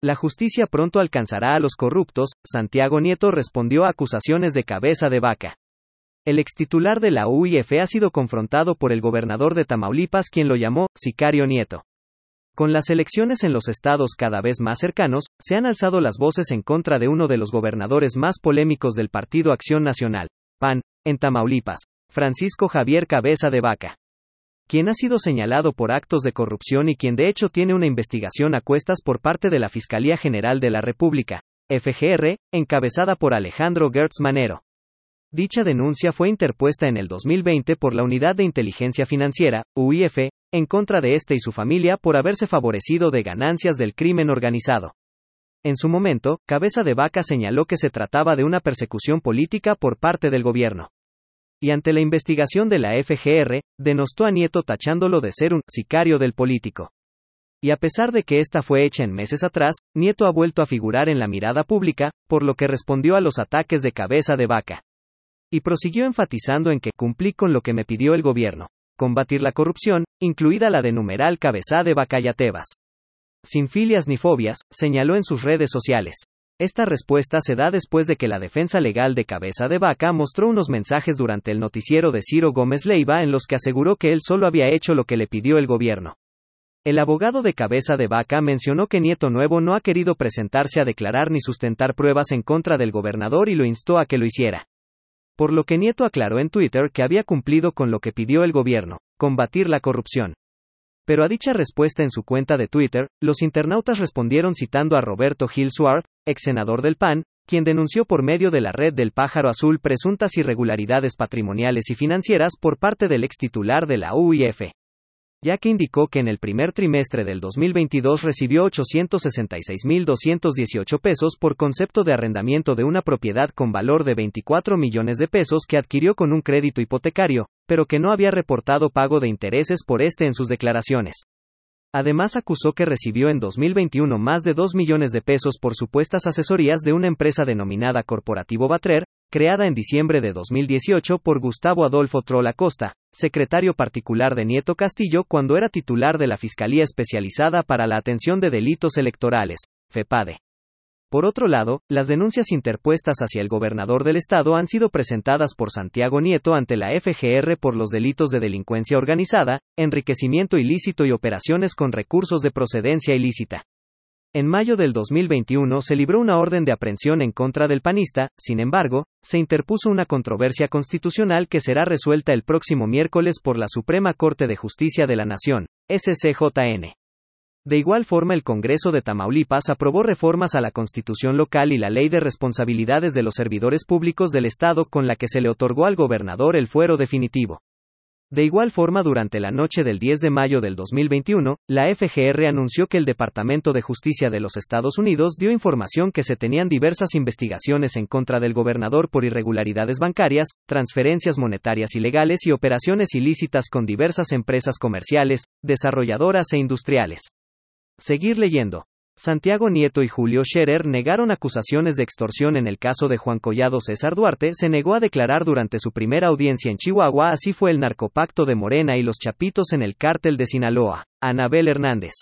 La justicia pronto alcanzará a los corruptos, Santiago Nieto respondió a acusaciones de cabeza de vaca. El extitular de la UIF ha sido confrontado por el gobernador de Tamaulipas quien lo llamó, sicario Nieto. Con las elecciones en los estados cada vez más cercanos, se han alzado las voces en contra de uno de los gobernadores más polémicos del Partido Acción Nacional, PAN, en Tamaulipas, Francisco Javier Cabeza de Vaca quien ha sido señalado por actos de corrupción y quien de hecho tiene una investigación a cuestas por parte de la Fiscalía General de la República, FGR, encabezada por Alejandro Gertz Manero. Dicha denuncia fue interpuesta en el 2020 por la Unidad de Inteligencia Financiera, UIF, en contra de este y su familia por haberse favorecido de ganancias del crimen organizado. En su momento, Cabeza de Vaca señaló que se trataba de una persecución política por parte del gobierno y ante la investigación de la FGR, denostó a Nieto tachándolo de ser un sicario del político. Y a pesar de que esta fue hecha en meses atrás, Nieto ha vuelto a figurar en la mirada pública, por lo que respondió a los ataques de cabeza de vaca. Y prosiguió enfatizando en que cumplí con lo que me pidió el gobierno, combatir la corrupción, incluida la de numeral cabeza de Bacayatebas. Sin filias ni fobias, señaló en sus redes sociales. Esta respuesta se da después de que la defensa legal de Cabeza de Vaca mostró unos mensajes durante el noticiero de Ciro Gómez Leiva en los que aseguró que él solo había hecho lo que le pidió el gobierno. El abogado de Cabeza de Vaca mencionó que Nieto Nuevo no ha querido presentarse a declarar ni sustentar pruebas en contra del gobernador y lo instó a que lo hiciera. Por lo que Nieto aclaró en Twitter que había cumplido con lo que pidió el gobierno, combatir la corrupción. Pero a dicha respuesta en su cuenta de Twitter, los internautas respondieron citando a Roberto Gil Suárez, ex senador del PAN, quien denunció por medio de la red del pájaro azul presuntas irregularidades patrimoniales y financieras por parte del ex titular de la UIF ya que indicó que en el primer trimestre del 2022 recibió 866.218 pesos por concepto de arrendamiento de una propiedad con valor de 24 millones de pesos que adquirió con un crédito hipotecario, pero que no había reportado pago de intereses por este en sus declaraciones. Además acusó que recibió en 2021 más de 2 millones de pesos por supuestas asesorías de una empresa denominada Corporativo Batrer, creada en diciembre de 2018 por Gustavo Adolfo Trola Costa, secretario particular de Nieto Castillo cuando era titular de la Fiscalía Especializada para la Atención de Delitos Electorales, FEPADE. Por otro lado, las denuncias interpuestas hacia el gobernador del estado han sido presentadas por Santiago Nieto ante la FGR por los delitos de delincuencia organizada, enriquecimiento ilícito y operaciones con recursos de procedencia ilícita. En mayo del 2021 se libró una orden de aprehensión en contra del panista, sin embargo, se interpuso una controversia constitucional que será resuelta el próximo miércoles por la Suprema Corte de Justicia de la Nación, SCJN. De igual forma, el Congreso de Tamaulipas aprobó reformas a la Constitución local y la Ley de Responsabilidades de los Servidores Públicos del Estado con la que se le otorgó al gobernador el fuero definitivo. De igual forma, durante la noche del 10 de mayo del 2021, la FGR anunció que el Departamento de Justicia de los Estados Unidos dio información que se tenían diversas investigaciones en contra del gobernador por irregularidades bancarias, transferencias monetarias ilegales y operaciones ilícitas con diversas empresas comerciales, desarrolladoras e industriales. Seguir leyendo. Santiago Nieto y Julio Scherer negaron acusaciones de extorsión en el caso de Juan Collado César Duarte, se negó a declarar durante su primera audiencia en Chihuahua, así fue el narcopacto de Morena y los Chapitos en el cártel de Sinaloa. Anabel Hernández.